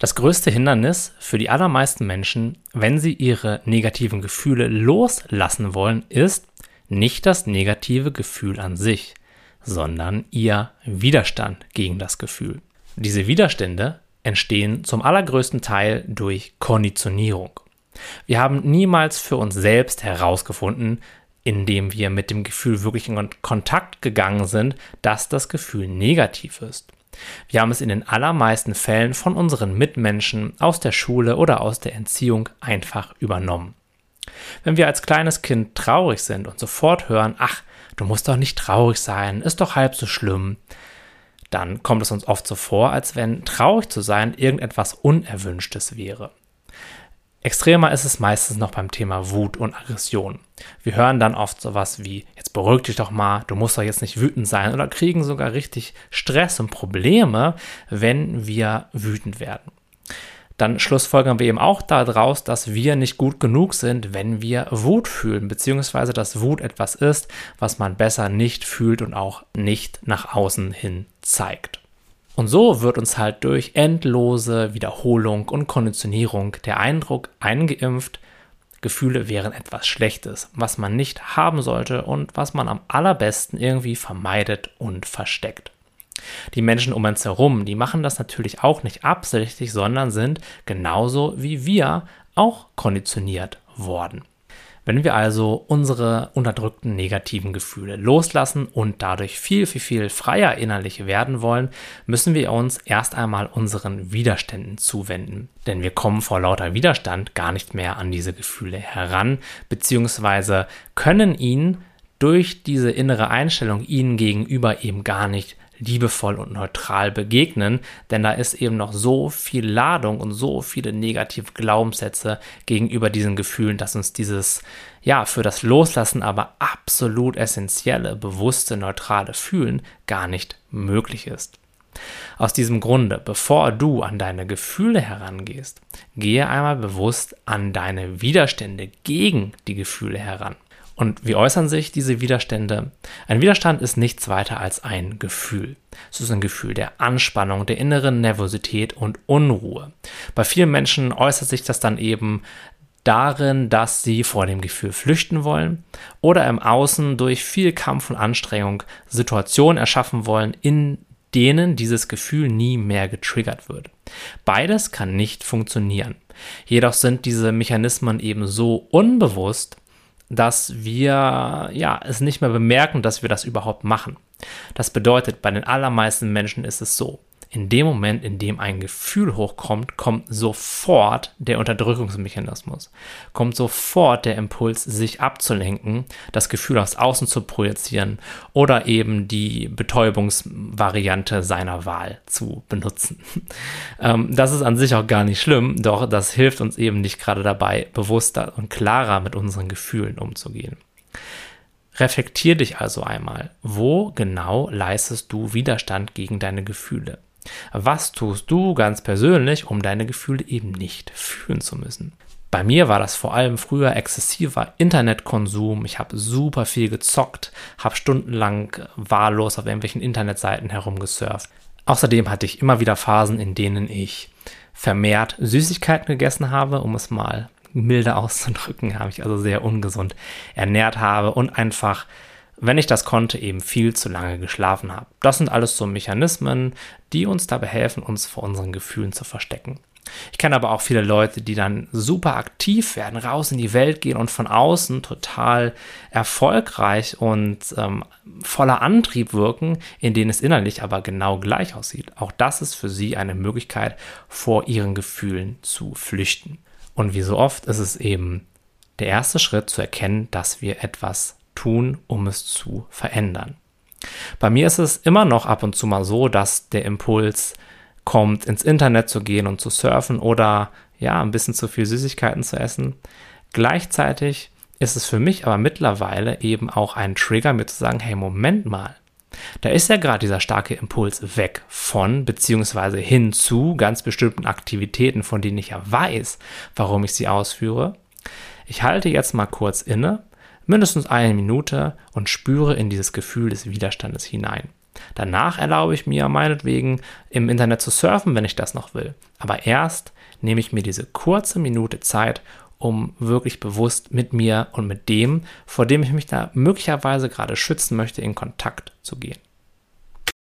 Das größte Hindernis für die allermeisten Menschen, wenn sie ihre negativen Gefühle loslassen wollen, ist nicht das negative Gefühl an sich, sondern ihr Widerstand gegen das Gefühl. Diese Widerstände entstehen zum allergrößten Teil durch Konditionierung. Wir haben niemals für uns selbst herausgefunden, indem wir mit dem Gefühl wirklich in Kontakt gegangen sind, dass das Gefühl negativ ist. Wir haben es in den allermeisten Fällen von unseren Mitmenschen aus der Schule oder aus der Entziehung einfach übernommen. Wenn wir als kleines Kind traurig sind und sofort hören, ach, du musst doch nicht traurig sein, ist doch halb so schlimm, dann kommt es uns oft so vor, als wenn traurig zu sein irgendetwas Unerwünschtes wäre. Extremer ist es meistens noch beim Thema Wut und Aggression. Wir hören dann oft sowas wie, jetzt beruhig dich doch mal, du musst doch jetzt nicht wütend sein oder kriegen sogar richtig Stress und Probleme, wenn wir wütend werden. Dann schlussfolgern wir eben auch daraus, dass wir nicht gut genug sind, wenn wir Wut fühlen, beziehungsweise dass Wut etwas ist, was man besser nicht fühlt und auch nicht nach außen hin zeigt. Und so wird uns halt durch endlose Wiederholung und Konditionierung der Eindruck eingeimpft, Gefühle wären etwas Schlechtes, was man nicht haben sollte und was man am allerbesten irgendwie vermeidet und versteckt. Die Menschen um uns herum, die machen das natürlich auch nicht absichtlich, sondern sind genauso wie wir auch konditioniert worden. Wenn wir also unsere unterdrückten negativen Gefühle loslassen und dadurch viel, viel, viel freier innerlich werden wollen, müssen wir uns erst einmal unseren Widerständen zuwenden. Denn wir kommen vor lauter Widerstand gar nicht mehr an diese Gefühle heran, beziehungsweise können ihnen durch diese innere Einstellung ihnen gegenüber eben gar nicht liebevoll und neutral begegnen, denn da ist eben noch so viel Ladung und so viele negative Glaubenssätze gegenüber diesen Gefühlen, dass uns dieses, ja, für das Loslassen aber absolut essentielle, bewusste, neutrale Fühlen gar nicht möglich ist. Aus diesem Grunde, bevor du an deine Gefühle herangehst, gehe einmal bewusst an deine Widerstände gegen die Gefühle heran. Und wie äußern sich diese Widerstände? Ein Widerstand ist nichts weiter als ein Gefühl. Es ist ein Gefühl der Anspannung, der inneren Nervosität und Unruhe. Bei vielen Menschen äußert sich das dann eben darin, dass sie vor dem Gefühl flüchten wollen oder im Außen durch viel Kampf und Anstrengung Situationen erschaffen wollen, in denen dieses Gefühl nie mehr getriggert wird. Beides kann nicht funktionieren. Jedoch sind diese Mechanismen eben so unbewusst, dass wir ja es nicht mehr bemerken, dass wir das überhaupt machen. Das bedeutet, bei den allermeisten Menschen ist es so in dem Moment, in dem ein Gefühl hochkommt, kommt sofort der Unterdrückungsmechanismus, kommt sofort der Impuls, sich abzulenken, das Gefühl aus außen zu projizieren oder eben die Betäubungsvariante seiner Wahl zu benutzen. Ähm, das ist an sich auch gar nicht schlimm, doch das hilft uns eben nicht gerade dabei, bewusster und klarer mit unseren Gefühlen umzugehen. Reflektier dich also einmal, wo genau leistest du Widerstand gegen deine Gefühle? Was tust du ganz persönlich, um deine Gefühle eben nicht fühlen zu müssen? Bei mir war das vor allem früher exzessiver Internetkonsum. Ich habe super viel gezockt, habe stundenlang wahllos auf irgendwelchen Internetseiten herumgesurft. Außerdem hatte ich immer wieder Phasen, in denen ich vermehrt Süßigkeiten gegessen habe, um es mal milder auszudrücken, habe ich also sehr ungesund ernährt habe und einfach wenn ich das konnte, eben viel zu lange geschlafen habe. Das sind alles so Mechanismen, die uns dabei helfen, uns vor unseren Gefühlen zu verstecken. Ich kenne aber auch viele Leute, die dann super aktiv werden, raus in die Welt gehen und von außen total erfolgreich und ähm, voller Antrieb wirken, in denen es innerlich aber genau gleich aussieht. Auch das ist für sie eine Möglichkeit, vor ihren Gefühlen zu flüchten. Und wie so oft ist es eben der erste Schritt zu erkennen, dass wir etwas tun, um es zu verändern. Bei mir ist es immer noch ab und zu mal so, dass der Impuls kommt, ins Internet zu gehen und zu surfen oder ja, ein bisschen zu viel Süßigkeiten zu essen. Gleichzeitig ist es für mich aber mittlerweile eben auch ein Trigger, mir zu sagen, hey, Moment mal. Da ist ja gerade dieser starke Impuls weg von beziehungsweise hin zu ganz bestimmten Aktivitäten, von denen ich ja weiß, warum ich sie ausführe. Ich halte jetzt mal kurz inne mindestens eine Minute und spüre in dieses Gefühl des Widerstandes hinein. Danach erlaube ich mir meinetwegen im Internet zu surfen, wenn ich das noch will. Aber erst nehme ich mir diese kurze Minute Zeit, um wirklich bewusst mit mir und mit dem, vor dem ich mich da möglicherweise gerade schützen möchte, in Kontakt zu gehen.